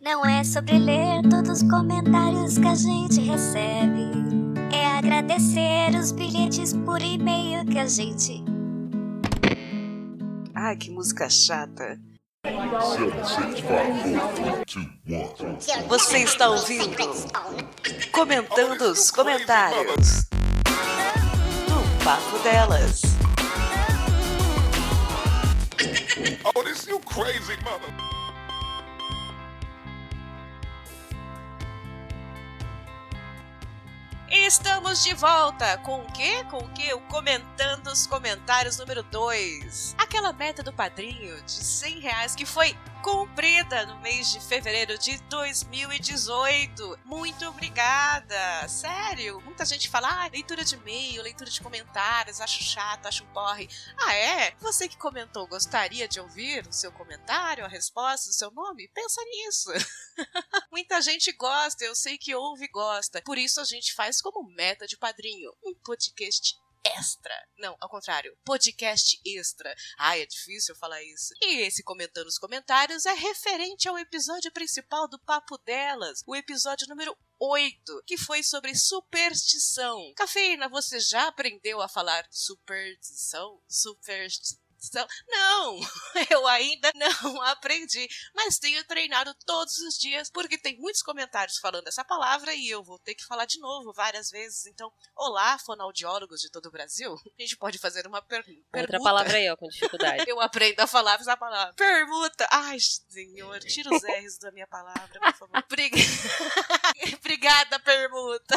Não é sobre ler todos os comentários que a gente recebe. É agradecer os bilhetes por e-mail que a gente. Ai, que música chata. Você está ouvindo? Comentando os comentários. Do Papo Delas. Oh, this you crazy mother. Estamos de volta com o quê? Com o quê? O Comentando os Comentários número 2. Aquela meta do padrinho de 100 reais que foi cumprida no mês de fevereiro de 2018. Muito obrigada! Sério, muita gente fala, ah, leitura de e-mail, leitura de comentários, acho chato, acho porre. Ah, é? Você que comentou, gostaria de ouvir o seu comentário, a resposta, o seu nome? Pensa nisso. muita gente gosta, eu sei que ouve e gosta. Por isso a gente faz como meta de padrinho um podcast extra. Não, ao contrário, podcast extra. Ai, é difícil falar isso. E esse comentando os comentários é referente ao episódio principal do Papo Delas, o episódio número 8, que foi sobre superstição. Cafeína, você já aprendeu a falar superstição? Superstição? Não, eu ainda não aprendi, mas tenho treinado todos os dias porque tem muitos comentários falando essa palavra e eu vou ter que falar de novo várias vezes. Então, olá, fonoaudiólogos de todo o Brasil. A gente pode fazer uma per pergunta. Outra palavra aí, ó, com dificuldade. eu aprendo a falar essa palavra. Permuta. Ai, senhor, tira os R's da minha palavra, por favor. Obrigada, permuta.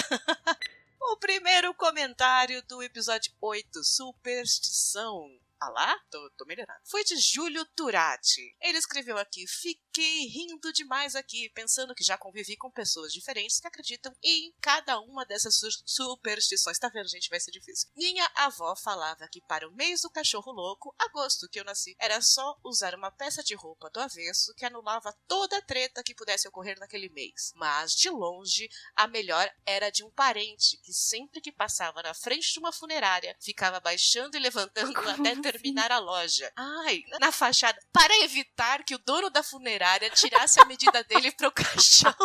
O primeiro comentário do episódio 8, Superstição. Ah lá? Tô, tô melhorando. Foi de Júlio Turati. Ele escreveu aqui: Fiquei rindo demais aqui, pensando que já convivi com pessoas diferentes que acreditam em cada uma dessas su superstições. Tá vendo, gente? Vai ser difícil. Minha avó falava que para o mês do cachorro louco, agosto que eu nasci, era só usar uma peça de roupa do avesso que anulava toda a treta que pudesse ocorrer naquele mês. Mas, de longe, a melhor era de um parente que sempre que passava na frente de uma funerária ficava baixando e levantando até ter terminar a loja. Ai, na fachada, para evitar que o dono da funerária tirasse a medida dele pro caixão.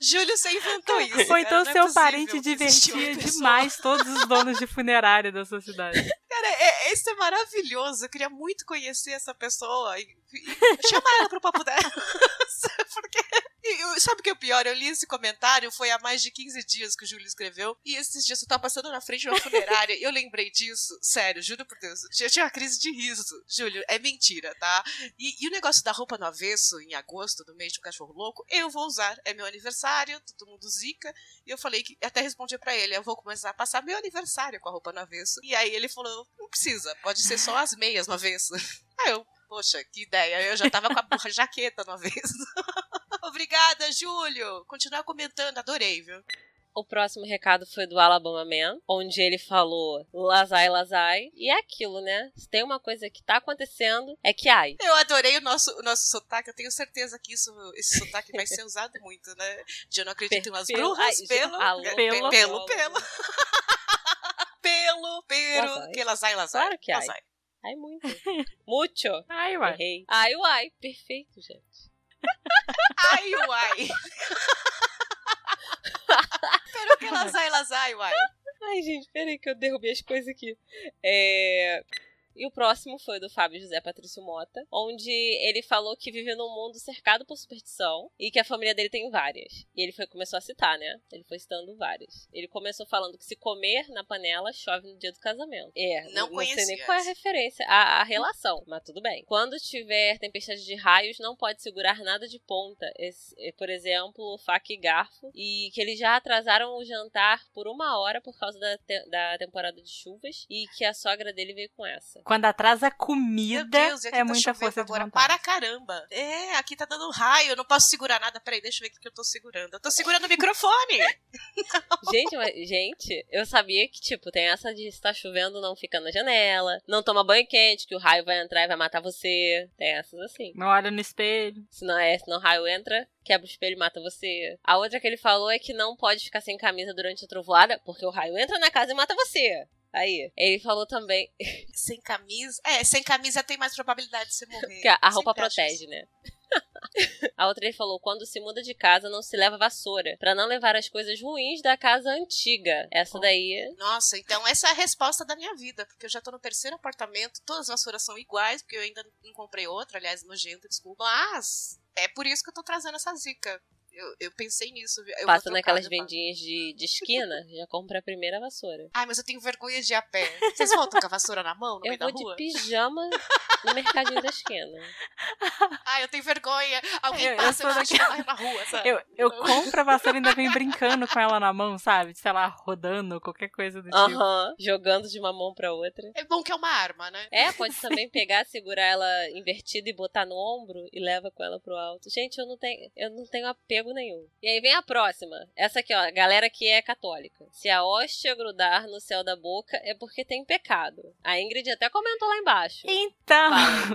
Júlio, você inventou isso. Ou então cara, seu é parente divertia demais todos os donos de funerária da sua cidade. Cara, é, isso é maravilhoso. Eu queria muito conhecer essa pessoa e, e chamar ela pro papo dela. Porque e, sabe o que é o pior? Eu li esse comentário, foi há mais de 15 dias que o Júlio escreveu, e esses dias eu tava passando na frente de uma funerária eu lembrei disso. Sério, juro por Deus. Eu tinha uma crise de riso. Júlio, é mentira, tá? E, e, o negócio da roupa no avesso, em agosto, do mês do cachorro louco, eu vou usar. É meu aniversário, todo mundo zica. E eu falei que, até respondi para ele, eu vou começar a passar meu aniversário com a roupa no avesso. E aí ele falou, não precisa, pode ser só as meias no avesso. Aí eu, poxa, que ideia. Eu já tava com a jaqueta no avesso. Obrigada, Júlio. Continuar comentando, adorei, viu? O próximo recado foi do Alabama Man, onde ele falou Lazai, Lazai. E é aquilo, né? Se tem uma coisa que tá acontecendo, é que ai. Eu adorei o nosso, o nosso sotaque. Eu tenho certeza que isso, esse sotaque vai ser usado muito, né? De eu não acredito em umas bruxas. Pelo, pelo, pelo, pelo. Pelo, pelo, pero, que Lazai, Lazai. Claro que ai. Ai, muito. Mucho. Ai, uai. Errei. Ai, uai. Perfeito, gente. Ai, uai. Pero que lazai, lazai, uai. Ai, gente, peraí que eu derrubei as coisas aqui. É... E o próximo foi do Fábio José Patrício Mota, onde ele falou que vive num mundo cercado por superstição e que a família dele tem várias. E ele foi, começou a citar, né? Ele foi citando várias. Ele começou falando que se comer na panela chove no dia do casamento. É, não, não sei nem qual é a referência, a, a, relação, mas tudo bem. Quando tiver tempestade de raios, não pode segurar nada de ponta. Esse, eh, por exemplo, faca e garfo. E que eles já atrasaram o jantar por uma hora por causa da, te, da temporada de chuvas e que a sogra dele veio com essa. Quando atrasa comida, Deus, é tá muita força agora. Para caramba. É, aqui tá dando raio, eu não posso segurar nada. Peraí, deixa eu ver o que eu tô segurando. Eu tô segurando o microfone. gente, mas, gente, eu sabia que, tipo, tem essa de estar chovendo, não fica na janela. Não toma banho quente, que o raio vai entrar e vai matar você. Tem essas assim. Não olha no espelho. Se não é, se não o raio entra, quebra o espelho e mata você. A outra que ele falou é que não pode ficar sem camisa durante a trovoada, porque o raio entra na casa e mata você. Aí, ele falou também. Sem camisa. É, sem camisa tem mais probabilidade de você morrer. Porque a roupa protege, né? A outra ele falou: quando se muda de casa, não se leva vassoura. Pra não levar as coisas ruins da casa antiga. Essa daí. Nossa, então essa é a resposta da minha vida, porque eu já tô no terceiro apartamento, todas as vassouras são iguais, porque eu ainda não comprei outra, aliás, nojento, desculpa. Mas é por isso que eu tô trazendo essa zica. Eu, eu pensei nisso. Eu Passa naquelas vendinhas de, de esquina, já compra a primeira vassoura. Ai, mas eu tenho vergonha de ir a pé. Vocês voltam com a vassoura na mão, no Eu meio da vou de rua? pijama no mercadinho da esquina. Ai, eu tenho vergonha. Alguém Eu- eu passa e daquela- vai na rua, sabe? Eu, eu compro a vassoura e ainda venho brincando com ela na mão, sabe? Sei lá, rodando, qualquer coisa do tipo. Aham. Jogando de uma mão pra outra. É bom que é uma arma, né? É, pode também pegar, segurar ela invertida e botar no ombro e leva com ela pro alto. Gente, eu não tenho, eu não tenho apego nenhum. E aí vem a próxima. Essa aqui, ó, galera que é católica. Se a hóstia grudar no céu da boca é porque tem pecado. A Ingrid até comentou lá embaixo. Então,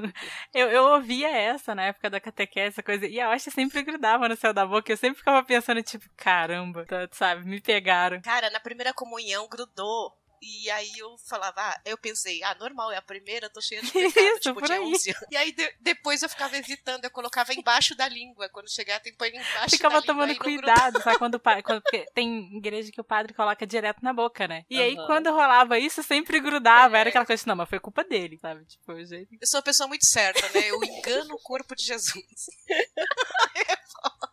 eu, eu ouvia essa na época da catequese, essa coisa, e a hoste sempre grudava no céu da boca, eu sempre ficava pensando, tipo, caramba, tá, sabe, me pegaram. Cara, na primeira comunhão grudou. E aí eu falava, ah, eu pensei, ah, normal, é a primeira, tô cheia de pecado, Isso, tipo, por tinha aí. 11 anos. E aí de- depois eu ficava evitando, eu colocava embaixo da língua. Quando chegar, tem que pôr embaixo Ficava língua. tomando aí não cuidado, sabe? Quando. Quando, tem igreja que o padre coloca direto na boca, né? E aí, Aham. quando rolava isso, sempre grudava. É. Era aquela coisa assim, não, mas foi culpa dele, sabe? Tipo, o jeito. Eu sou uma pessoa muito certa, né? Eu engano o corpo de Jesus.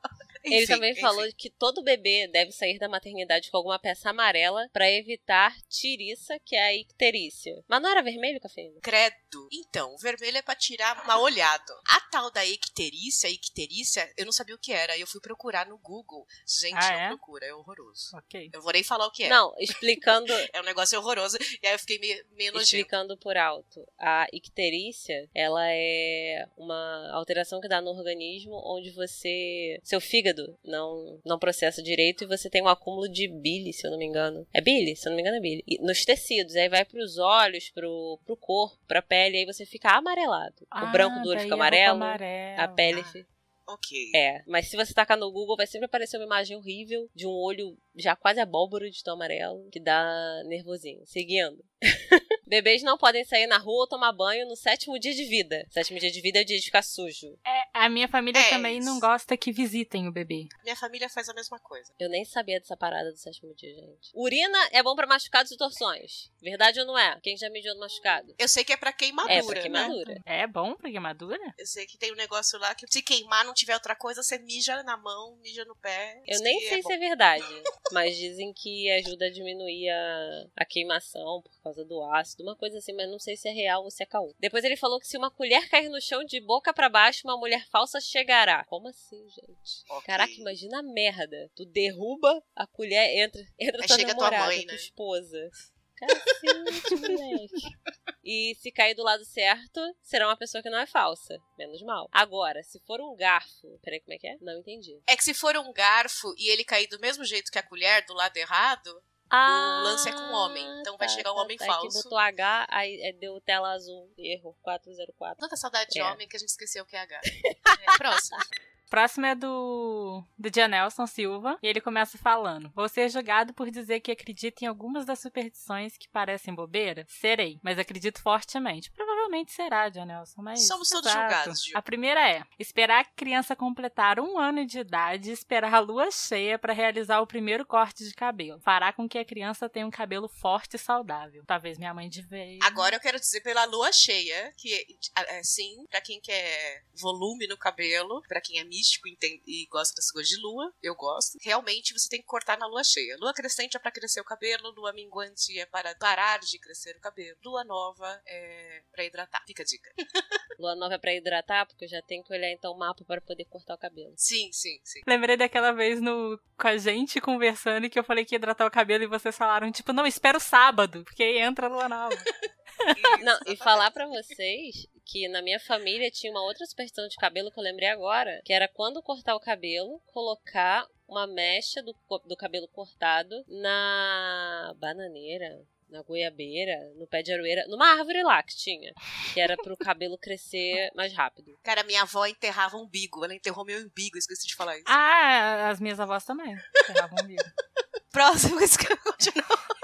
Ele Enfim, também enfim. falou que todo bebê deve sair da maternidade com alguma peça amarela pra evitar tiriça, que é a icterícia. Mas não era vermelho, cafeína? Credo. Então, o vermelho é pra tirar mal olhado. A tal da icterícia, icterícia, eu não sabia o que era. Aí eu fui procurar no Google. Gente, Ah, não é? procura, é horroroso. Ok. Eu vou nem falar o que é. Não, explicando, É um negócio horroroso. E aí eu fiquei meio, meio nojento. explicando por alto. A icterícia, ela é uma alteração que dá no organismo onde você. Seu fígado não, não processa direito e você tem um acúmulo de bile, se eu não me engano. É bile? Se eu não me engano, é bile. E nos tecidos. Aí vai pros olhos, pro, pro corpo, pra pele. Aí você fica amarelado. o Ah, branco duro daí fica roupa amarelo. amarela. A pele Ah. fica. Ok. É, mas se você tacar no Google, vai sempre aparecer uma imagem horrível de um olho já quase abóbora de tão amarelo, que dá nervosinho. Seguindo. Bebês não podem sair na rua ou tomar banho no sétimo dia de vida. Sétimo dia de vida é o dia de ficar sujo. É, a minha família É também isso. não gosta que visitem o bebê. Minha família faz a mesma coisa. Eu nem sabia dessa parada do sétimo dia, gente. Urina é bom pra machucados e torções. Verdade ou não é? Quem já mijou no machucado? Eu sei que é pra queimadura, É, pra né? queimadura. É bom pra queimadura? Eu sei que tem um negócio lá que se queimar não tiver outra coisa, você mija na mão, mija no pé. Eu nem que sei bom. se é verdade, mas dizem que ajuda a diminuir a, a queimação por causa do ácido, uma coisa assim, mas não sei se é real ou se é caô. Depois ele falou que se uma colher cair no chão de boca pra baixo, uma mulher falsa chegará. Como assim, gente? Ok. Caraca, imagina a merda. Tu derruba a colher, entra, entra Aí tua chega tua namorada, mãe, tua né? esposa. Cacete, moleque. E se cair do lado certo, será uma pessoa que não é falsa. Menos mal. Agora, se for um garfo. Peraí, como é que é? Não entendi. É que se for um garfo e ele cair do mesmo jeito que a colher, do lado errado, Ah, lance é com homem, então vai chegar um homem É que falso. botou H, aí é, deu tela azul. Erro, 404. tanta saudade de É. homem que a gente esqueceu o que é H. É, próximo. Próximo é do, do Janelson Silva, e ele começa falando: Vou ser julgado por dizer que acredito em algumas das superstições que parecem bobeira? Serei, mas acredito fortemente. Provavelmente será, Janelson, mas. Somos todos Exato. julgados, Gil. A primeira é: esperar a criança completar um ano de idade e esperar a lua cheia para realizar o primeiro corte de cabelo. Fará com que a criança tenha um cabelo forte e saudável. Talvez minha mãe de vez. Agora eu quero dizer pela lua cheia, que é, sim, pra quem quer volume no cabelo, pra quem é místico e, entende- e gosta dessas coisas de lua, eu gosto. Realmente você tem que cortar na lua cheia. Lua crescente é pra crescer o cabelo, lua minguante é para parar de crescer o cabelo. Lua nova é pra hidratar. Fica a dica. Lua nova é pra hidratar, porque eu já tenho que olhar então o mapa para poder cortar o cabelo. Sim, sim, sim. Lembrei daquela vez no, com a gente conversando que eu falei que ia hidratar o cabelo e vocês falaram, tipo, não, espera o sábado, porque aí entra a lua nova. Isso, Não, e falar pra vocês que na minha família tinha uma outra superstição de cabelo que eu lembrei agora, que era quando cortar o cabelo, colocar uma mecha do, do cabelo cortado na bananeira, na goiabeira, no pé de aroeira, numa árvore lá que tinha, que era pro cabelo crescer mais rápido. Cara, minha avó enterrava umbigo. Ela enterrou meu umbigo, esqueci de falar isso. Ah, as minhas avós também. Ferravam comigo. Próximo, isso que eu continuo.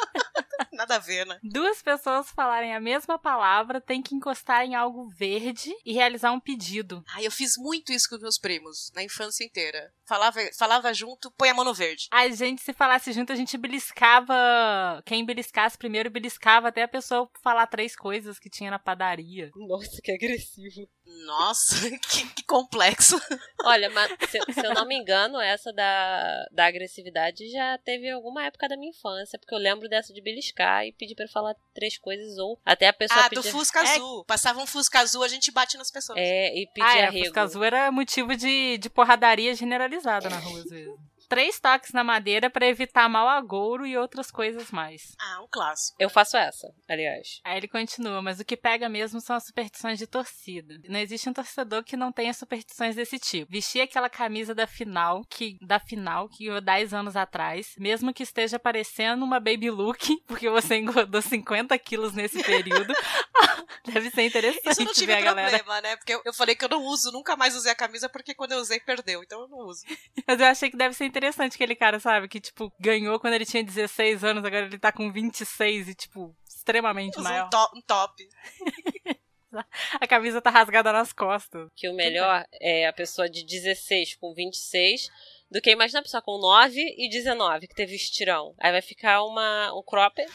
Nada a ver, né? Duas pessoas falarem a mesma palavra têm que encostar em algo verde e realizar um pedido. Ai, eu fiz muito isso com meus primos, na infância inteira. Falava, falava junto, põe a mão no verde. A gente, se falasse junto, a gente beliscava. Quem beliscasse primeiro, beliscava até a pessoa falar três coisas que tinha na padaria. Nossa, que agressivo. Nossa, que, que complexo. Olha, mas se, se eu não me engano, essa da, da agressividade já teve alguma época da minha infância, porque eu lembro dessa de beliscar e pedir pra falar três coisas, ou até a pessoa Ah, pedir... do Fusca Azul. Passava um Fusca Azul, a gente bate nas pessoas. É, e pedir Ah, é, arrego. Fusca Azul era motivo de, de porradaria generalizada na rua, às vezes. Três toques na madeira pra evitar mau agouro e outras coisas mais. Ah, um clássico. Eu faço essa, aliás. Aí ele continua, mas o que pega mesmo são as superstições de torcida. Não existe um torcedor que não tenha superstições desse tipo. Vestir aquela camisa da final, que da final, que eu 10 anos atrás, mesmo que esteja parecendo uma baby look, porque você engordou 50 quilos nesse período, deve ser interessante Isso eu não tive ver a galera. problema, né? Porque eu, eu falei que eu não uso, nunca mais usei a camisa, porque quando eu usei, perdeu. Então eu não uso. Mas eu achei que deve ser interessante aquele cara, sabe? Que, tipo, ganhou quando ele tinha 16 anos, agora ele tá com 26 e, tipo, extremamente Uso maior. um, to- um top. A camisa tá rasgada nas costas. Que o melhor é a pessoa de 16 com 26 do que imagina a pessoa com 9 e 19 que teve estirão. Aí vai ficar uma, um cropped.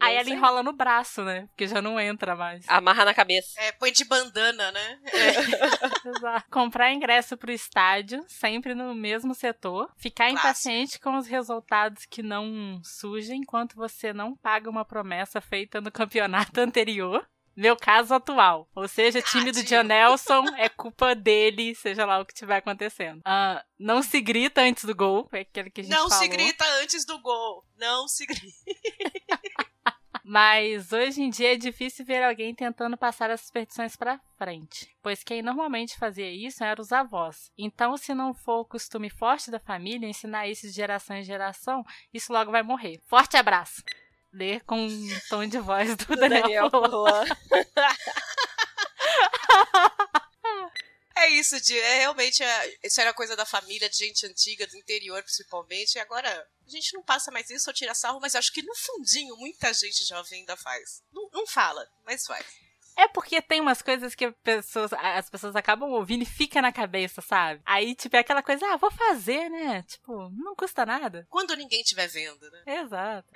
Aí ela sei. enrola no braço, né? Porque já não entra mais. Amarra na cabeça. É, põe de bandana, né? É. Exato. Comprar ingresso pro estádio, sempre no mesmo setor. Ficar Clássico. impaciente com os resultados que não surgem enquanto você não paga uma promessa feita no campeonato anterior. Meu caso atual. Ou seja, time do John. Nelson é culpa dele, seja lá o que estiver acontecendo. Ah, não se grita antes do gol. É aquele que a gente Não se falou. grita antes do gol. Não se grita. Mas hoje em dia é difícil ver alguém tentando passar as superstições pra frente, pois quem normalmente fazia isso eram os avós. Então, se não for o costume forte da família ensinar isso de geração em geração, isso logo vai morrer. Forte abraço. Ler com um tom de voz do, Daniel, Daniel. Furlan. É isso, de, é realmente. é, isso era coisa da família, de gente antiga, do interior principalmente. E agora, a gente não passa mais isso ou tira sarro, mas acho que no fundinho muita gente jovem ainda faz. Não, não fala, mas faz. É porque tem umas coisas que as pessoas, as pessoas acabam ouvindo e fica na cabeça, sabe? Aí, tipo, é aquela coisa, ah, vou fazer, né? Tipo, não custa nada. Quando ninguém estiver vendo, né? Exato.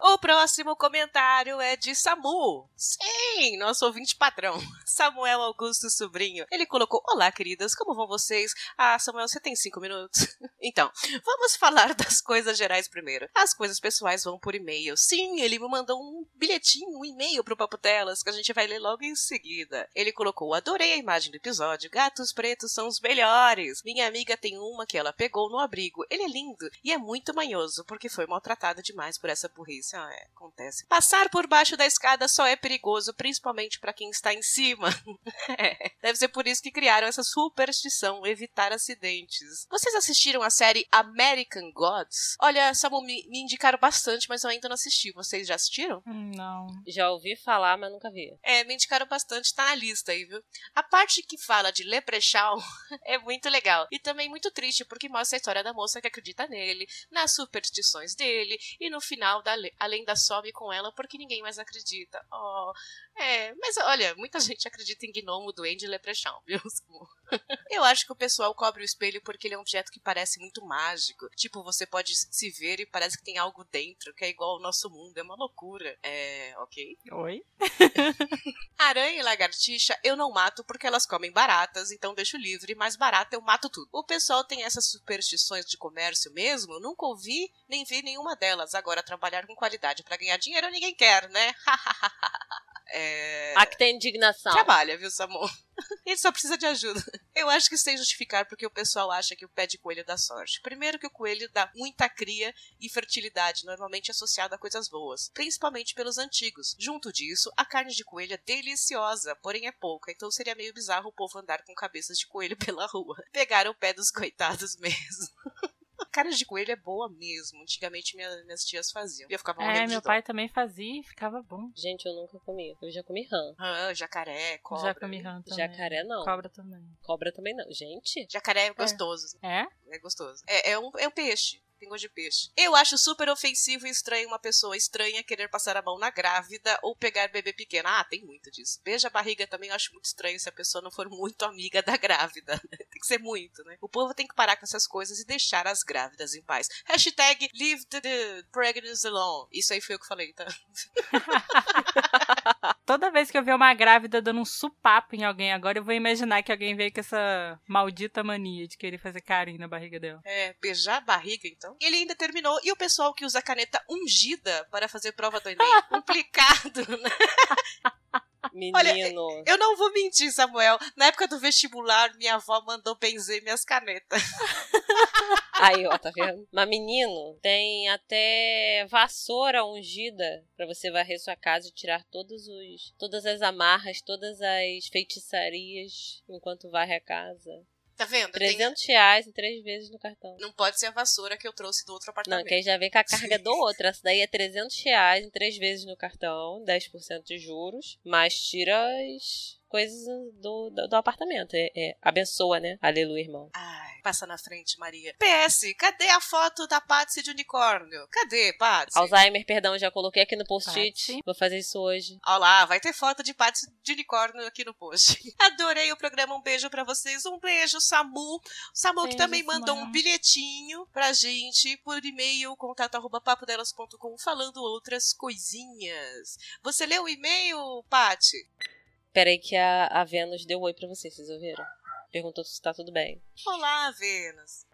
O próximo comentário é de Samu. Sim, nosso ouvinte padrão. Samuel Augusto Sobrinho. Ele colocou: Olá, queridas, como vão vocês? Ah, Samuel, você tem cinco minutos? então, vamos falar das coisas gerais primeiro. As coisas pessoais vão por e-mail. Sim, ele me mandou um bilhetinho, um e-mail pro Papo Telas, que a gente vai ler logo em seguida. Ele colocou: Adorei a imagem do episódio. Gatos pretos são os melhores. Minha amiga tem uma que ela pegou no abrigo. Ele é lindo e é muito manhoso, porque foi maltratado demais por essa burrice. Ah, é, acontece. Passar por baixo da escada só é perigoso, principalmente pra quem está em cima. É, Deve ser por isso que criaram essa superstição, evitar acidentes. Vocês assistiram a série American Gods? Olha, Samu, me, me indicaram bastante, mas eu ainda não assisti. Vocês já assistiram? Hum, Não. Já ouvi falar, mas nunca vi. É, me indicaram bastante, tá na lista aí, viu? A parte que fala de Leprechaun é muito legal. E também muito triste, porque mostra a história da moça que acredita nele, nas superstições dele, e no final da le- a lenda some com ela porque ninguém mais acredita. Oh, é, mas olha, muita gente acredita em gnomo, duende e Leprechaun, viu? Eu acho que o pessoal cobre o espelho porque ele é um objeto que parece muito mágico. Tipo, você pode se ver e parece que tem algo dentro, que é igual ao nosso mundo. É uma loucura. É, ok? Oi? Aranha e lagartixa eu não mato porque elas comem baratas, então deixo livre, mas barata eu mato tudo. O pessoal tem essas superstições de comércio mesmo? Nunca ouvi nem vi nenhuma delas. Agora, trabalhar com qualidade pra ganhar dinheiro ninguém quer, né? é... Aqui tem indignação. Trabalha, viu, Samu? Ele só precisa de ajuda. Eu acho que sem justificar porque o pessoal acha que o pé de coelho dá sorte. Primeiro que o coelho dá muita cria e fertilidade, normalmente associada a coisas boas, principalmente pelos antigos. Junto disso, a carne de coelho é deliciosa, porém é pouca, então seria meio bizarro o povo andar com cabeças de coelho pela rua. Pegar o pé dos coitados mesmo. Carne de coelho é boa mesmo. Antigamente minha- minhas tias faziam. E eu ficava morrendo É, meu dó. pai também fazia e ficava bom. Gente, eu nunca comi. Eu já comi rã. Ah, jacaré, cobra. Já comi rã também. Jacaré não. Cobra também. Cobra também não. Gente, Jacaré é gostoso. É? É gostoso. É, é um, é um peixe. Tem gosto de peixe. Eu acho super ofensivo e estranho uma pessoa estranha querer passar a mão na grávida ou pegar bebê pequeno. Ah, tem muito disso. Beija a barriga também eu acho muito estranho se a pessoa não for muito amiga da grávida. tem que ser muito, né? O povo tem que parar com essas coisas e deixar as grávidas em paz. Hashtag leave the, pregnancy alone. Isso aí foi eu que falei, tá? Toda vez que eu ver uma grávida dando um supapo em alguém agora, eu vou imaginar que alguém veio com essa maldita mania de querer fazer carinho na barriga dela. É, beijar a barriga, então. E ele ainda terminou. E o pessoal que usa caneta ungida para fazer prova do Enem? Complicado, né? Menino. Eu não vou mentir, Samuel. Na época do vestibular, minha avó mandou benzer minhas canetas. Aí, ó, tá vendo? Mas menino, tem até vassoura ungida pra você varrer sua casa e tirar todos os, todas as amarras, todas as feitiçarias enquanto varre a casa. Tá vendo? Tem- 300 reais em três vezes no cartão. Não pode ser a vassoura que eu trouxe do outro Não, apartamento. que aí já vem com a carga do outro. Essa daí é 300 reais em três vezes no cartão, 10% de juros, mas tira as coisas do, do, do apartamento. É, é, abençoa, né? Aleluia, irmão. Ai, passa na frente, Maria. PS, cadê a foto da Patsy de unicórnio? Cadê, Patsy? Alzheimer, perdão, já coloquei aqui no post-it. Vou fazer isso hoje. Olha lá, vai ter foto de Patsy de unicórnio aqui no post. Adorei o programa, um beijo pra vocês. Um beijo, Samu. Samu que Beijo, também mandou um bilhetinho pra gente por e-mail, contato arroba papodelas.com, falando outras coisinhas. Você leu o e-mail, Paty? Peraí que a, a Vênus deu oi pra vocês, vocês ouviram? Perguntou se tá tudo bem. Olá, Vênus.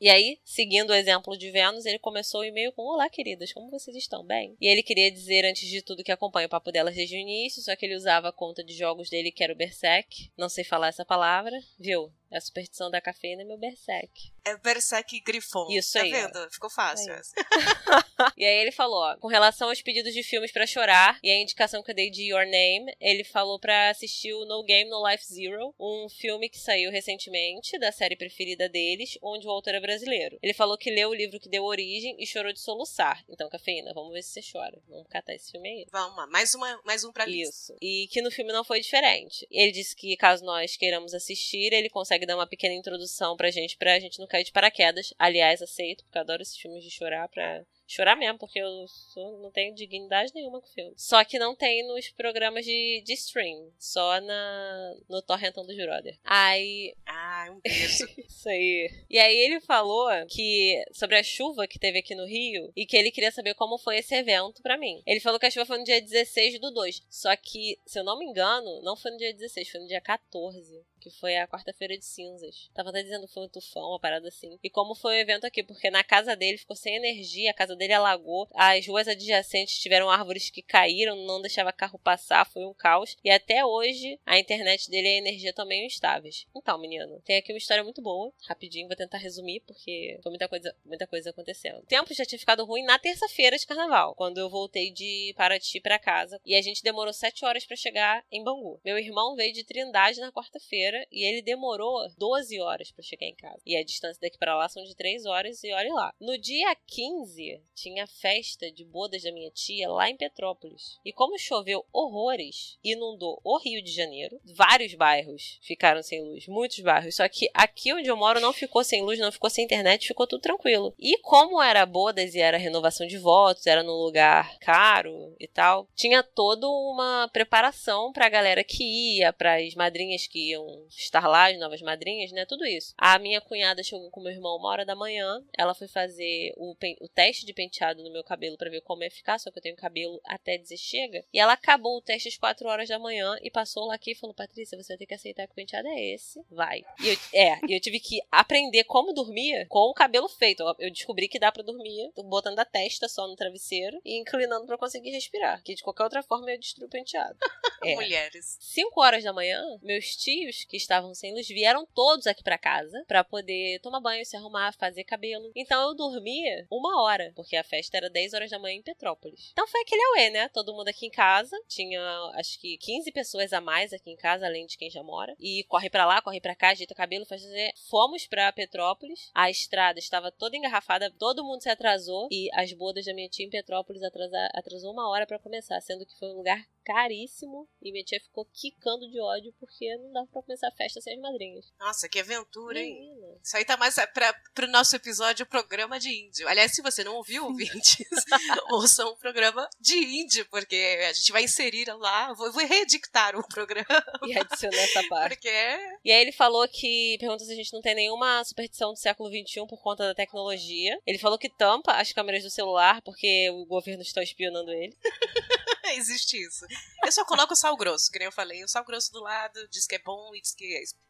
E aí, seguindo o exemplo de Vênus, ele começou o e-mail com Olá, queridas, como vocês estão? Bem? E ele queria dizer, antes de tudo, que acompanha o papo delas desde o início, só que ele usava a conta de jogos dele, que era o Berserk. Não sei falar essa palavra, viu? É a superstição da cafeína é meu Berserk. É Berserk Grifon. Isso tá aí, ó. vendo? Ficou fácil Aí. essa. E aí ele falou, ó, com relação aos pedidos de filmes pra chorar e a indicação que eu dei de Your Name, ele falou pra assistir o No Game No Life Zero, um filme que saiu recentemente da série preferida deles, onde o autor é brasileiro. Ele falou que leu o livro que deu origem e chorou de soluçar. Então, cafeína, vamos ver se você chora. Vamos catar esse filme aí. Vamos lá, mais, uma, mais um pra lista. Isso. E que no filme não foi diferente. Ele disse que caso nós queiramos assistir, ele consegue dar uma pequena introdução pra gente, pra gente não cair de paraquedas. Aliás, aceito, porque eu adoro esses filmes de chorar pra. Chorar mesmo, porque eu sou- não tenho dignidade nenhuma com o filme. Só que não tem nos programas de, de stream. Só na, no Torrentão do Brother. Aí, Ah, um beijo. isso aí. E aí ele falou que sobre a chuva que teve aqui no Rio e que ele queria saber como foi esse evento pra mim. Ele falou que a chuva foi no dia 16 do 2. Só que, se eu não me engano, não foi no dia 16, foi no dia 14. Que foi a quarta-feira de cinzas. Tava até dizendo que foi um tufão, uma parada assim. E como foi o evento aqui? Porque na casa dele ficou sem energia, a casa dele alagou, as ruas adjacentes tiveram árvores que caíram, não deixava carro passar, foi um caos. E até hoje a internet dele e a energia meio instáveis. Então, menino, tem aqui uma história muito boa. Rapidinho, vou tentar resumir, porque foi muita coisa, muita coisa acontecendo. O tempo já tinha ficado ruim na terça-feira de carnaval, quando eu voltei de Paraty pra casa. E a gente demorou sete horas pra chegar em Bangu. Meu irmão veio de Trindade na quarta-feira e ele demorou 12 horas pra chegar em casa. E a distância daqui pra lá são de 3 horas e olhe lá. No dia 15, tinha festa de bodas da minha tia lá em Petrópolis. E como choveu horrores, inundou o Rio de Janeiro, vários bairros ficaram sem luz, muitos bairros. Só que aqui onde eu moro não ficou sem luz, não ficou sem internet, ficou tudo tranquilo. E como era bodas e era renovação de votos, era num lugar caro e tal, tinha toda uma preparação pra galera que ia, pras madrinhas que iam estar lá, as novas madrinhas, né? Tudo isso. A minha cunhada chegou com meu irmão uma hora da manhã, ela foi fazer o, o teste de penteado no meu cabelo pra ver como ia ficar, só que eu tenho cabelo até dizer chega. E ela acabou o teste às 4 horas da manhã e passou lá aqui e falou: Patrícia, você vai ter que aceitar que o penteado é esse. Vai. E eu, é, e eu tive que aprender como dormir com o cabelo feito. Eu- descobri que dá pra dormir botando a testa só no travesseiro e inclinando pra conseguir respirar. Que de qualquer outra forma eu destruo o penteado. É. Mulheres. 5 horas da manhã, meus tios, que estavam sem luz, vieram todos aqui pra casa pra poder tomar banho, se arrumar, fazer cabelo. Então eu dormia uma hora, porque a festa era 10 horas da manhã em Petrópolis. Então foi aquele auê, né? Todo mundo aqui em casa. Tinha, acho que 15 pessoas a mais aqui em casa, além de quem já mora. E corre pra lá, corre pra cá, ajeita o cabelo, faz fazer. Fomos pra Petrópolis. A estrada estava toda engarrafada, todo mundo se atrasou. E as bodas da minha tia em Petrópolis atrasa, atrasou uma hora para começar, sendo que foi um lugar caríssimo. E minha tia ficou quicando de ódio porque não dava pra começar a festa sem as madrinhas. Nossa, que aventura, hein? Menina. Isso aí tá mais pra, pro nosso episódio Programa de Índio. Aliás, se você não ouviu, ouvintes, ouça um programa de índio, porque a gente vai inserir lá, vou, vou reedictar o programa, E adicionou essa parte. porque é E aí ele falou que. Pergunta se a gente não tem nenhuma superstição do século XXI por conta da tecnologia. Ele falou que tampa as câmeras do celular porque o governo está espionando ele. existe isso. Eu só coloco o sal grosso, que nem eu falei. O sal grosso do lado diz que é bom e diz que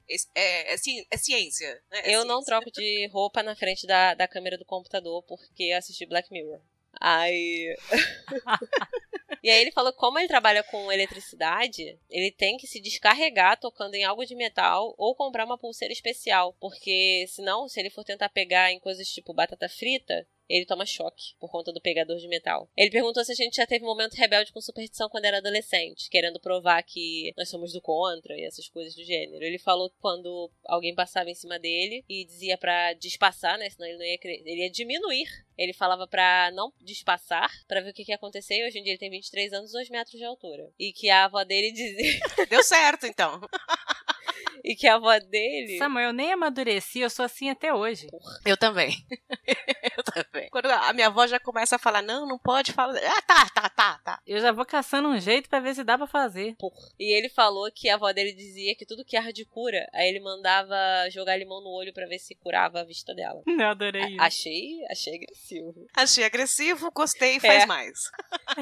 é, é, é, ci- é ciência. Né? É eu não ciência. troco de roupa na frente da, da câmera do computador porque assisti Black Mirror. Aí. e aí ele falou que como ele trabalha com eletricidade, ele tem que se descarregar tocando em algo de metal ou comprar uma pulseira especial. Porque senão, se ele for tentar pegar em coisas tipo batata frita, ele toma choque por conta do pegador de metal. Ele perguntou se a gente já teve um momento rebelde com superstição quando era adolescente, querendo provar que nós somos do contra e essas coisas do gênero. Ele falou que quando alguém passava em cima dele e dizia pra despassar, né, senão ele não ia cre- ele ia diminuir. Ele falava pra não despassar, pra ver o que, que ia acontecer. E hoje em dia ele tem 23 anos, 2 metros de altura. E que a avó dele dizia. Deu certo, então. e que a avó dele. Samuel, eu nem amadureci, eu sou assim até hoje. Eu também. também. Quando a minha avó já começa a falar, não, não pode falar. Ah, tá, tá, tá, tá. Eu já vou caçando um jeito pra ver se dá pra fazer. E ele falou que a avó dele dizia que tudo que arde cura. Aí ele mandava jogar limão no olho pra ver se curava a vista dela. Eu adorei isso. Achei, achei agressivo. Achei agressivo, gostei, faz É. mais.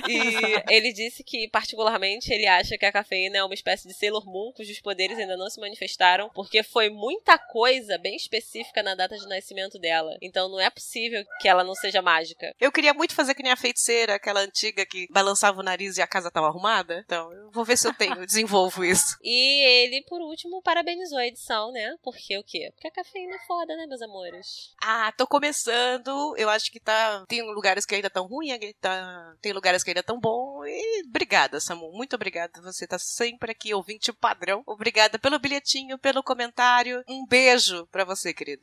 E ele disse que, particularmente, ele acha que a cafeína é uma espécie de Sailor Moon, cujos poderes ainda não se manifestaram, porque foi muita coisa bem específica na data de nascimento dela. Então não é possível que ela não seja mágica. Eu queria muito fazer que nem a feiticeira, aquela antiga que balançava o nariz e a casa tava arrumada. Então, eu vou ver se eu tenho, eu desenvolvo isso. E ele, por último, parabenizou a edição, né? Porque o quê? Porque a cafeína é foda, né, meus amores? Ah, tô começando. Eu acho que tá. Tem lugares que ainda tão ruim, tá... tem lugares que ainda tão bom. E obrigada, Samu. Muito obrigada. Você tá sempre aqui, ouvinte padrão. Obrigada pelo bilhetinho, pelo comentário. Um beijo pra você, querido.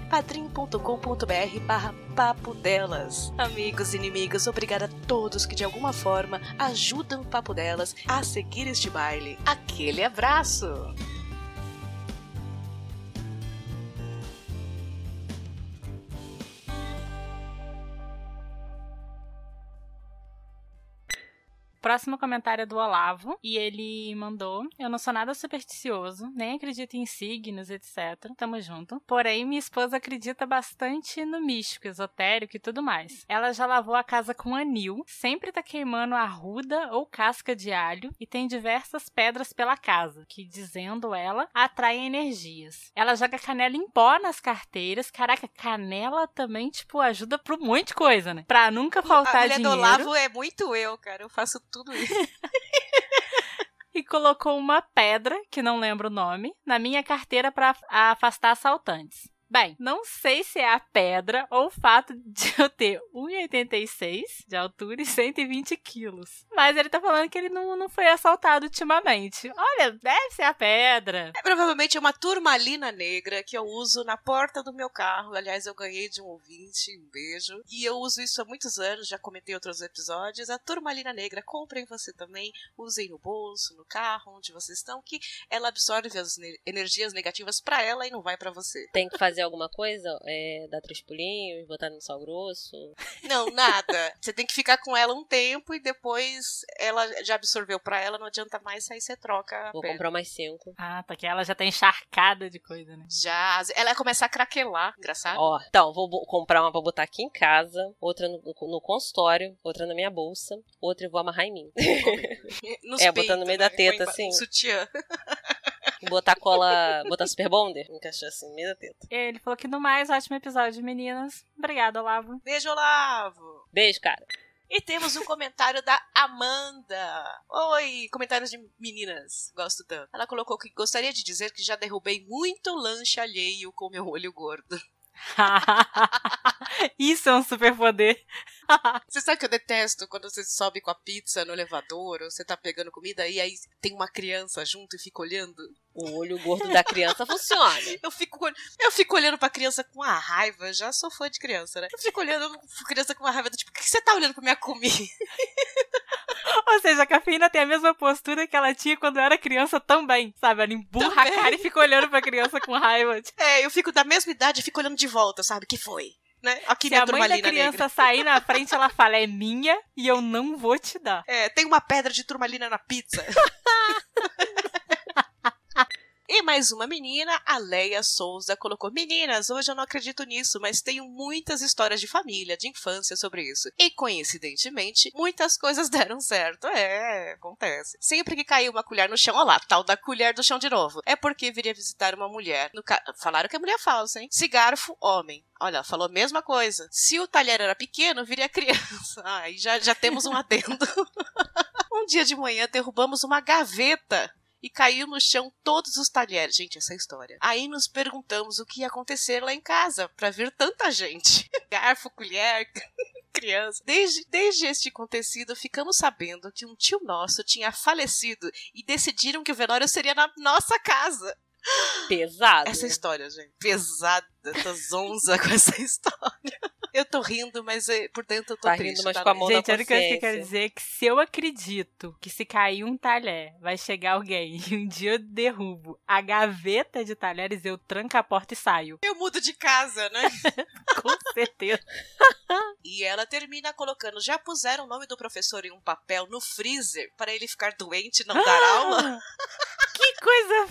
padrim.com.br barra papo delas. Amigos e inimigos, obrigada a todos que de alguma forma ajudam o Papo Delas a seguir este baile. Aquele abraço! Próximo comentário é do Olavo e ele mandou: Eu não sou nada supersticioso, nem acredito em signos, etc. Tamo junto. Porém, minha esposa acredita bastante no místico, esotérico e tudo mais. Ela já lavou a casa com anil, sempre tá queimando arruda ou casca de alho e tem diversas pedras pela casa, que, dizendo ela, atraem energias. Ela joga canela em pó nas carteiras. Caraca, canela também, tipo, ajuda pra um monte de coisa, né? Pra nunca faltar a mulher dinheiro. do Olavo é muito eu, cara. Eu faço tudo isso. e colocou uma pedra, que não lembro o nome, na minha carteira para afastar assaltantes. Bem, não sei se é a pedra ou o fato de eu ter 1,86 de altura e 120 quilos. Mas ele tá falando que ele não, não foi assaltado ultimamente. Olha, deve ser a pedra. É provavelmente uma turmalina negra que eu uso na porta do meu carro. Aliás, eu ganhei de um ouvinte, um beijo. E eu uso isso há muitos anos, já comentei em outros episódios. A turmalina negra, comprem você também. Usem no bolso, no carro, onde vocês estão, que ela absorve as ne- energias negativas pra ela e não vai pra você. Tem que fazer fazer alguma coisa? É, dar três pulinhos, botar no sal grosso? Não, nada. Você tem que ficar com ela um tempo e depois ela já absorveu pra ela, não adianta mais, aí você troca. a Vou comprar mais cinco. Ah, tá que ela já tá encharcada de coisa, né? Já. Ela começa a craquelar, engraçado. Ó, então, vou comprar uma pra botar aqui em casa, outra no, no consultório, outra na minha bolsa, outra eu vou amarrar em mim. Nos é, botando no meio da Põe teta, assim. Sutiã. E botar cola, botar super bonder, encaixar assim da teta. Ele falou que no mais, ótimo episódio, meninas. Obrigada, Olavo. Beijo, Olavo. Beijo, cara. E temos um comentário da Amanda. Oi, comentários de meninas. Gosto tanto. Ela colocou que gostaria de dizer que já derrubei muito lanche alheio com meu olho gordo. Isso é um superpoder. Você sabe que eu detesto quando você sobe com a pizza no elevador ou você tá pegando comida e aí tem uma criança junto e fica olhando? O olho gordo da criança funciona. Eu fico, eu fico olhando pra criança com uma raiva. Eu já sou fã de criança, né? Eu fico olhando pra criança com uma raiva do tipo, por que você tá olhando pra minha comida? Ou seja, a cafeína tem a mesma postura que ela tinha quando era criança também. Sabe? Ela emburra Também. a cara e fica olhando pra criança com raiva. É, eu fico da mesma idade e fico olhando de volta, sabe? que foi? Né? Aqui Se a mãe da criança negra. sair na frente, ela fala, é minha e eu não vou te dar. É, tem uma pedra de turmalina na pizza. E mais uma menina, a Leia Souza, colocou: Meninas, hoje eu não acredito nisso, mas tenho muitas histórias de família, de infância sobre isso. E coincidentemente, muitas coisas deram certo. É, acontece. Sempre que caiu uma colher no chão, ó lá, tal da colher do chão de novo. É porque viria visitar uma mulher. Ca- Falaram que é mulher falsa, hein? Se garfo, homem. Olha, falou a mesma coisa. Se o talher era pequeno, viria criança. Aí já, já temos um adendo. Um dia de manhã derrubamos uma gaveta e caiu no chão todos os talheres. Gente, essa é história. Aí nos perguntamos o que ia acontecer lá em casa pra vir tanta gente. Garfo, colher, criança. Desde, desde este acontecido, ficamos sabendo que um tio nosso tinha falecido e decidiram que o velório seria na nossa casa. Pesado. Essa história, gente. Pesada. Tô zonza com essa história. Eu tô rindo, mas eh, por dentro eu tô Tá triste. rindo, mas tá, com a mão Gente, a única coisa que eu quero dizer é que se eu acredito que se cair um talher, vai chegar alguém e um dia eu derrubo a gaveta de talheres, eu tranco a porta e saio. Eu mudo de casa, né? Com certeza. E ela termina colocando: já puseram o nome do professor em um papel no freezer para ele ficar doente e não dar aula? Que coisa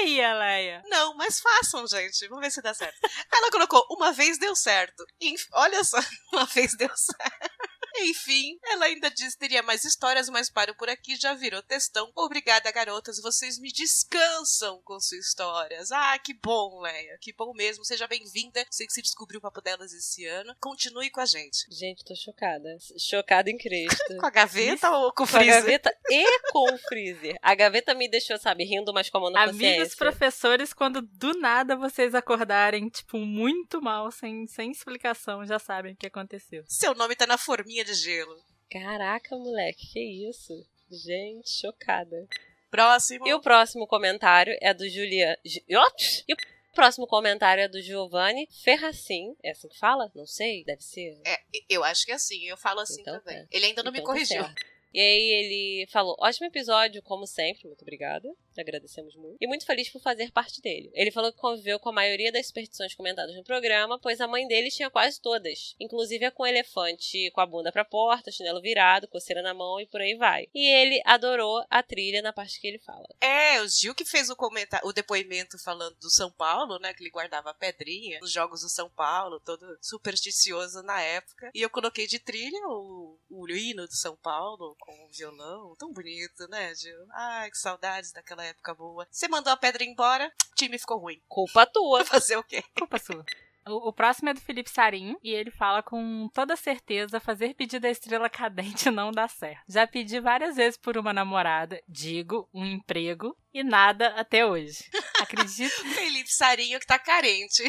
feia, Leia. Não, mas façam, gente. Vamos ver se dá certo. Ela colocou: uma vez deu certo. Olha só, uma vez deu certo. Enfim, ela ainda diz teria mais histórias, mas paro por aqui, já virou textão. Obrigada, garotas, vocês me descansam com suas histórias. Ah, que bom, Leia, que bom mesmo. Seja bem-vinda. Sei que você descobriu o papo delas esse ano. Continue com a gente. Gente, tô chocada. Chocada em Cristo. Com a gaveta ou com o Com a freezer? gaveta e com o freezer. A gaveta me deixou, sabe, rindo, mas com a mão na Amigos consciência. professores, quando do nada vocês acordarem, tipo, muito mal, sem, sem explicação, já sabem o que aconteceu. Seu nome tá na forminha de gelo. Caraca, moleque, que isso? Gente, chocada. Próximo. E o próximo comentário é do Julian. Ju- Ops! E o próximo comentário é do Giovanni Ferracin. É assim que fala? Não sei, deve ser. É, eu acho que é assim, eu falo assim Então também. tá. Ele ainda não me Então tá corrigiu. certo. E aí ele falou: ótimo episódio, como sempre, muito obrigada. Agradecemos muito. E muito feliz por fazer parte dele. Ele falou que conviveu com a maioria das superstições comentadas no programa, pois a mãe dele tinha quase todas. Inclusive a com o elefante com a bunda pra porta, chinelo virado, coceira na mão e por aí vai. E ele adorou a trilha na parte que ele fala. É, o Gil que fez o comentário, o depoimento falando do São Paulo, né? Que ele guardava a pedrinha nos jogos do São Paulo, todo supersticioso na época. E eu coloquei de trilha o, o hino do São Paulo com o violão. Tão bonito, né, Gil? Ai, que saudades daquela época boa. Você mandou a pedra embora, o time ficou ruim. Culpa tua. Fazer o quê? Culpa sua. O, o próximo é do Felipe Sarim e ele fala com toda certeza fazer pedido da estrela cadente não dá certo. Já pedi várias vezes por uma namorada, digo, um emprego e nada até hoje. Acredito. Felipe Sarinho que tá carente.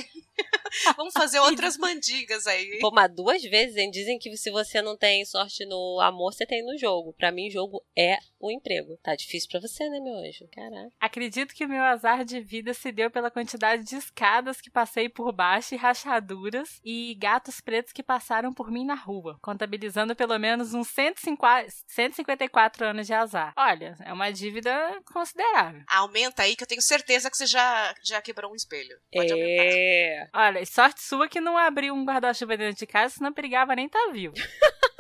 Vamos fazer outras mandigas aí. Pô, mas duas vezes, hein? Dizem que se você não tem sorte no amor, você tem no jogo. Pra mim, jogo é o emprego. Tá difícil pra você, né, meu anjo? Caraca. Acredito que o meu azar de vida se deu pela quantidade de escadas que passei por baixo e rachaduras e gatos pretos que passaram por mim na rua, contabilizando pelo menos uns 150 154 anos de azar. Olha, é uma dívida considerável. Aumenta aí que eu tenho certeza que você já, já quebrou um espelho. Pode aumentar. É. Olha, e sorte sua que não abriu um guarda-chuva dentro de casa, senão perigava nem tá vivo.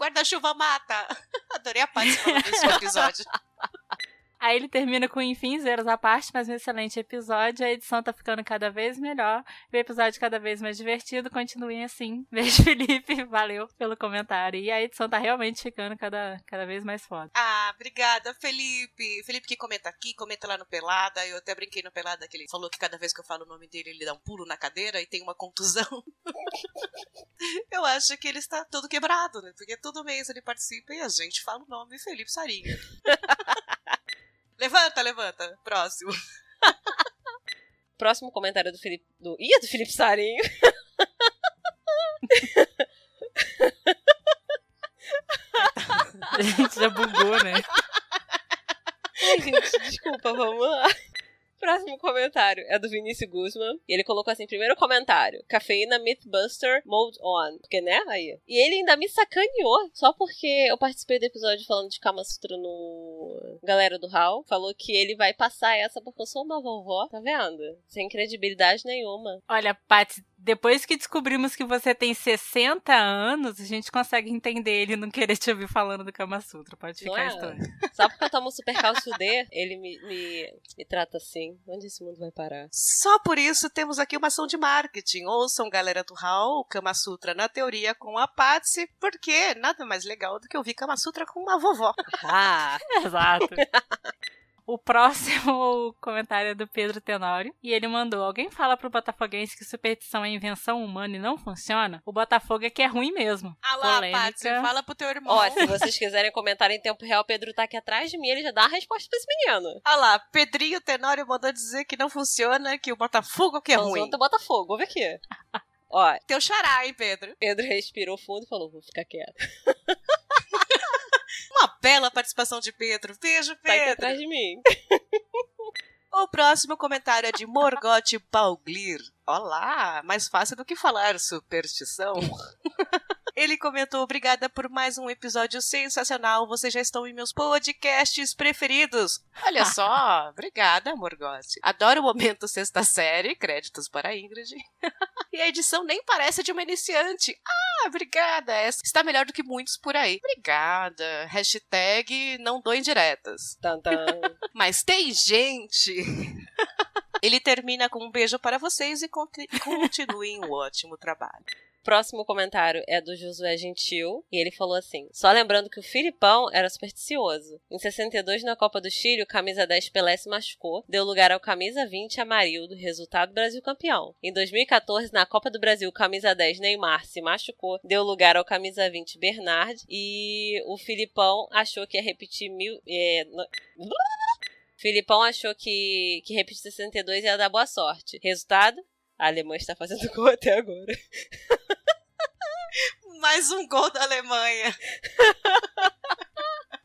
Guarda-chuva mata! Adorei a parte desse episódio. Aí ele termina com enfim, zeros à parte, mas um excelente episódio. A edição tá ficando cada vez melhor. O episódio cada vez mais divertido. Continuem assim. Beijo, Felipe. Valeu pelo comentário. E a edição tá realmente ficando cada, cada vez mais foda. Ah, obrigada, Felipe. Felipe que comenta aqui, comenta lá no Pelada. Eu até brinquei no Pelada que ele falou que cada vez que eu falo o nome dele, ele dá um pulo na cadeira e tem uma contusão. eu acho que ele está todo quebrado, né? Porque todo mês ele participa e a gente fala o nome Felipe Sarinho. levanta, levanta. Próximo. Próximo comentário do Felipe. Do... Ih, é do Felipe Sarinho. A gente já bugou, né? Ai, gente, desculpa, vamos lá. Próximo comentário é do Vinícius Guzman. E ele colocou assim: primeiro comentário: Cafeína Mythbuster Mode On. Porque, né? Aí. E ele ainda me sacaneou. Só porque eu participei do episódio falando de Kama Sutra no Galera do Hall. Falou que ele vai passar essa porque eu sou uma vovó. Tá vendo? Sem credibilidade nenhuma. Olha, Paty, depois que descobrimos que você tem 60 anos, a gente consegue entender ele não querer te ouvir falando do Kama Sutra. Pode ficar é? estranho. Só porque eu tomo super cálcio D, ele me, me, me trata assim. Onde esse mundo vai parar? Só por isso temos aqui uma ação de marketing. Ouçam, galera do Hall, Kama Sutra na teoria com a Patsy, porque nada mais legal do que ouvir Kama Sutra com uma vovó. Ah! Exato. O próximo comentário é do Pedro Tenório. E ele mandou: Alguém fala pro Botafoguense que superstição é invenção humana e não funciona? O Botafogo é que é ruim mesmo. Ah lá. Patsy, fala pro teu irmão. Ó, se vocês quiserem comentar em tempo real, o Pedro tá aqui atrás de mim, ele já dá a resposta pra esse menino. Ah lá, Pedrinho Tenório mandou dizer que não funciona, que o Botafogo que é ruim. Zonta Botafogo, ouve aqui. Ó, Teu xará, hein, Pedro? Pedro respirou fundo e falou: vou ficar quieto. Uma bela participação de Pedro. Beijo, Tá aqui Pedro. atrás de mim. O próximo comentário é de Morgote Pauglir. Olá, mais fácil do que falar superstição. Ele comentou: Obrigada por mais um episódio sensacional. Vocês já estão em meus podcasts preferidos. Olha só, obrigada, Morgote. Adoro o momento sexta série. Créditos para Ingrid. e a edição nem parece de uma iniciante. Ah, obrigada. Essa está melhor do que muitos por aí. Obrigada. Hashtag não dou indiretas. Tan, tan. Mas tem gente. Ele termina com um beijo para vocês e conti- continuem o ótimo trabalho. Próximo comentário é do Josué Gentil. E ele falou assim: Só lembrando que o Filipão era supersticioso. Em 62, na Copa do Chile, o camisa 10 Pelé se machucou, deu lugar ao camisa 20 Amarildo, resultado Brasil campeão. Em 2014, na Copa do Brasil, camisa 10 Neymar se machucou, deu lugar ao camisa 20 Bernard. E o Filipão achou que ia repetir mil. É, Filipão achou que, que repetir 62 ia dar boa sorte. Resultado? A Alemanha está fazendo gol até agora. Mais um gol da Alemanha.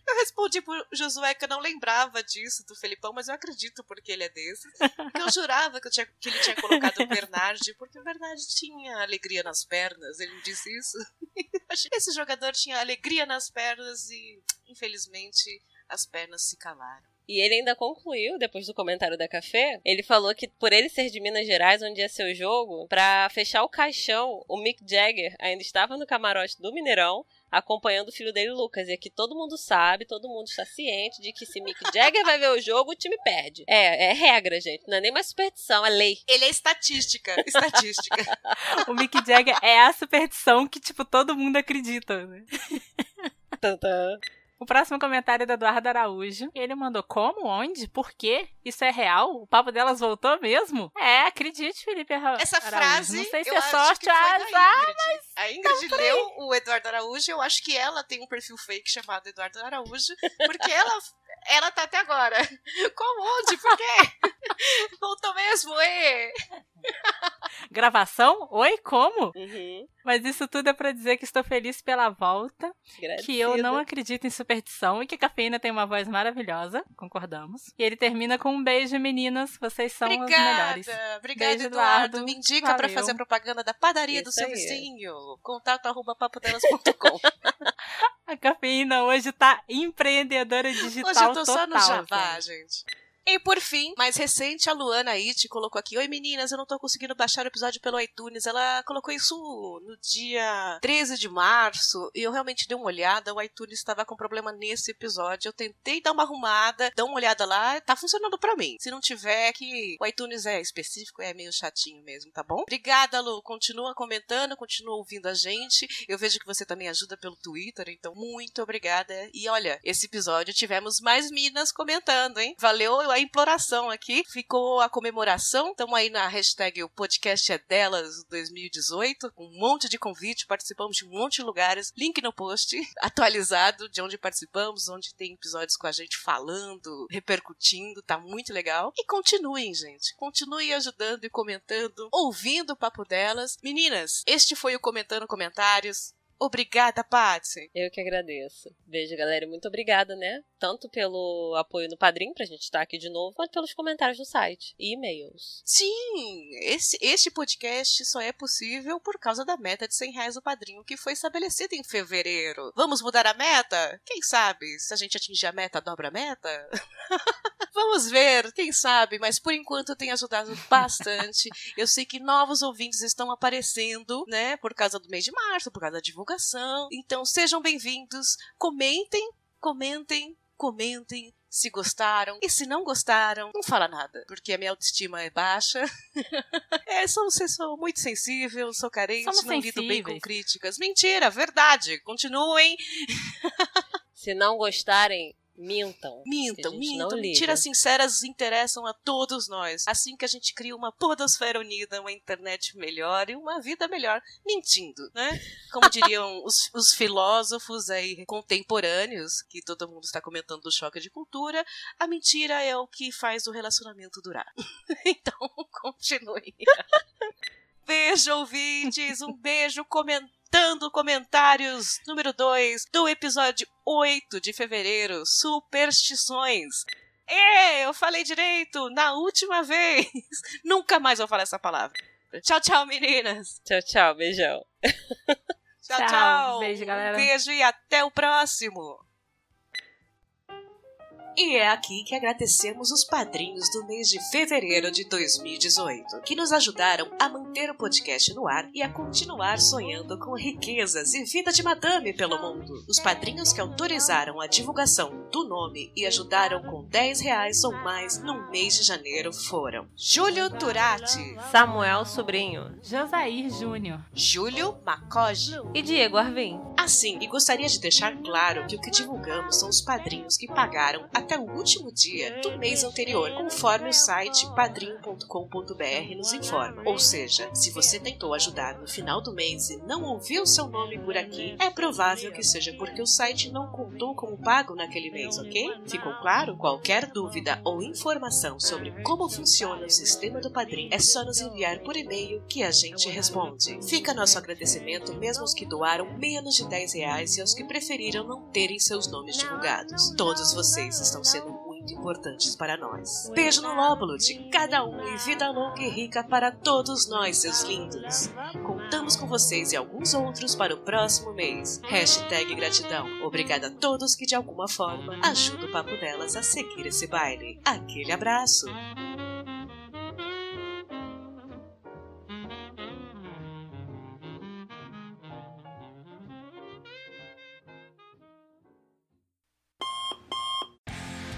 Eu respondi pro Josué que eu não lembrava disso do Felipão, mas eu acredito porque ele é desses. Que eu jurava que, eu tinha- que ele tinha colocado o Bernard, porque o Bernard tinha alegria nas pernas. Ele disse isso. Esse jogador tinha alegria nas pernas e, infelizmente, as pernas se calaram. E ele ainda concluiu, depois do comentário da Café, ele falou que por ele ser de Minas Gerais, onde ia ser o jogo, pra fechar o caixão, o Mick Jagger ainda estava no camarote do Mineirão, acompanhando o filho dele, Lucas. E aqui todo mundo sabe, todo mundo está ciente de que se Mick Jagger vai ver o jogo, o time perde. É, é regra, gente. Não é nem mais superstição, é lei. Ele é estatística. Estatística. O Mick Jagger é a superstição que, tipo, todo mundo acredita. Né? Tantã. O próximo comentário é do Eduardo Araújo. Ele mandou como, onde, por quê? Isso é real? O papo delas voltou mesmo? É, acredite, Felipe Ara- Essa Araújo. frase, Não sei se eu é sorte ou foi da azar. Ingrid. A Ingrid leu o Eduardo Araújo, eu acho que ela tem um perfil fake chamado Eduardo Araújo, porque ela, Ela tá até agora. Como? Onde? Por quê? Voltou mesmo, e? Gravação? Oi, como? Uhum. Mas isso tudo é pra dizer que estou feliz pela volta, que eu não acredito em superstição e que a cafeína tem uma voz maravilhosa, concordamos. E ele termina com um beijo, meninas, vocês são as melhores. Obrigada, obrigada, Beijo, Eduardo. Eduardo. Me indica pra Valeu. fazer a propaganda da padaria do Isso seu aí. vizinho. Contato arroba papodelas.com. A cafeína hoje tá empreendedora digital Hoje eu tô total. só no gente. gente. E por fim, mais recente, a Luana It colocou aqui: Oi meninas, eu não tô conseguindo baixar o episódio pelo iTunes. Ela colocou isso no dia 13 de março e eu realmente dei uma olhada. O iTunes estava com problema nesse episódio. Eu tentei dar uma arrumada, dar uma olhada lá, tá funcionando pra mim. Se não tiver, que o iTunes é específico, é meio chatinho mesmo, tá bom? Obrigada, Lu. Continua comentando, continua ouvindo a gente. Eu vejo que você também ajuda pelo Twitter, então muito obrigada. E olha, esse episódio tivemos mais minas comentando, hein? Valeu a imploração aqui. Ficou a comemoração. Estamos aí na hashtag o podcast é delas 2018, com um monte de convite, participamos de um monte de lugares. Link no post atualizado de onde participamos, onde tem episódios com a gente falando, repercutindo, tá muito legal. E continuem, gente. Continuem ajudando e comentando, ouvindo o papo delas. Meninas, este foi o Comentando Comentários. Obrigada, Patsy. Eu que agradeço. Beijo, galera. Muito obrigada, né? Tanto pelo apoio no Padrim, pra gente estar aqui de novo, quanto pelos comentários do site e e-mails. Sim, esse, este podcast só é possível por causa da meta de 100 reais do padrinho que foi estabelecida em fevereiro. Vamos mudar a meta? Quem sabe? Se a gente atingir a meta, dobra a meta? Vamos ver, quem sabe, mas por enquanto tem ajudado bastante. Eu sei que novos ouvintes estão aparecendo, né, por causa do mês de março, por causa da divulgação. Então sejam bem-vindos, comentem, comentem, comentem. Se gostaram. E se não gostaram, não fala nada. Porque a minha autoestima é baixa. é, sou, sou, sou muito sensível, sou carente, Somos não lido bem com sensíveis. críticas. Mentira, verdade. Continuem. Se não gostarem, mintam. Mintam, mintam. Mentiras sinceras interessam a todos nós. Assim que a gente cria uma podosfera unida, uma internet melhor e uma vida melhor. Mentindo, né? Como diriam os, os filósofos aí contemporâneos, que todo mundo está comentando do choque de cultura, a mentira é o que faz o relacionamento durar. então, continue. Beijo, ouvintes. Um beijo comentando comentários número 2 do episódio 8 de fevereiro, Superstições. É, eu falei direito na última vez. Nunca mais vou falar essa palavra. Tchau, tchau, meninas. Tchau, tchau. Beijão. Tchau, Tchau. tchau. Beijo, galera. Um beijo e até o próximo. E é aqui que agradecemos os padrinhos do mês de fevereiro de 2018, que nos ajudaram a manter o podcast no ar e a continuar sonhando com riquezas e vida de madame pelo mundo. Os padrinhos que autorizaram a divulgação do nome e ajudaram com 10 reais ou mais no mês de janeiro foram Júlio Turati, Samuel Sobrinho Josair Júnior. Júlio Macoge, e Diego Arvim. Assim, e gostaria de deixar claro que o que divulgamos são os padrinhos que pagaram até o último dia do mês anterior, conforme o site padrinho.com.br nos informa. Ou seja, se você tentou ajudar no final do mês e não ouviu seu nome por aqui, é provável que seja porque o site não contou como pago naquele mês, ok? Ficou claro? Qualquer dúvida ou informação sobre como funciona o sistema do padrinho é só nos enviar por e-mail que a gente responde. Fica nosso agradecimento mesmo aos que doaram menos de 10 reais e aos que preferiram não terem seus nomes divulgados. Todos vocês estão sendo muito importantes para nós. Beijo no lóbulo de cada um e vida longa e rica para todos nós, seus lindos. Contamos com vocês e alguns outros para o próximo mês. Hashtag gratidão. Obrigada a todos que de alguma forma ajudam o Papo Delas a seguir esse baile. Aquele abraço.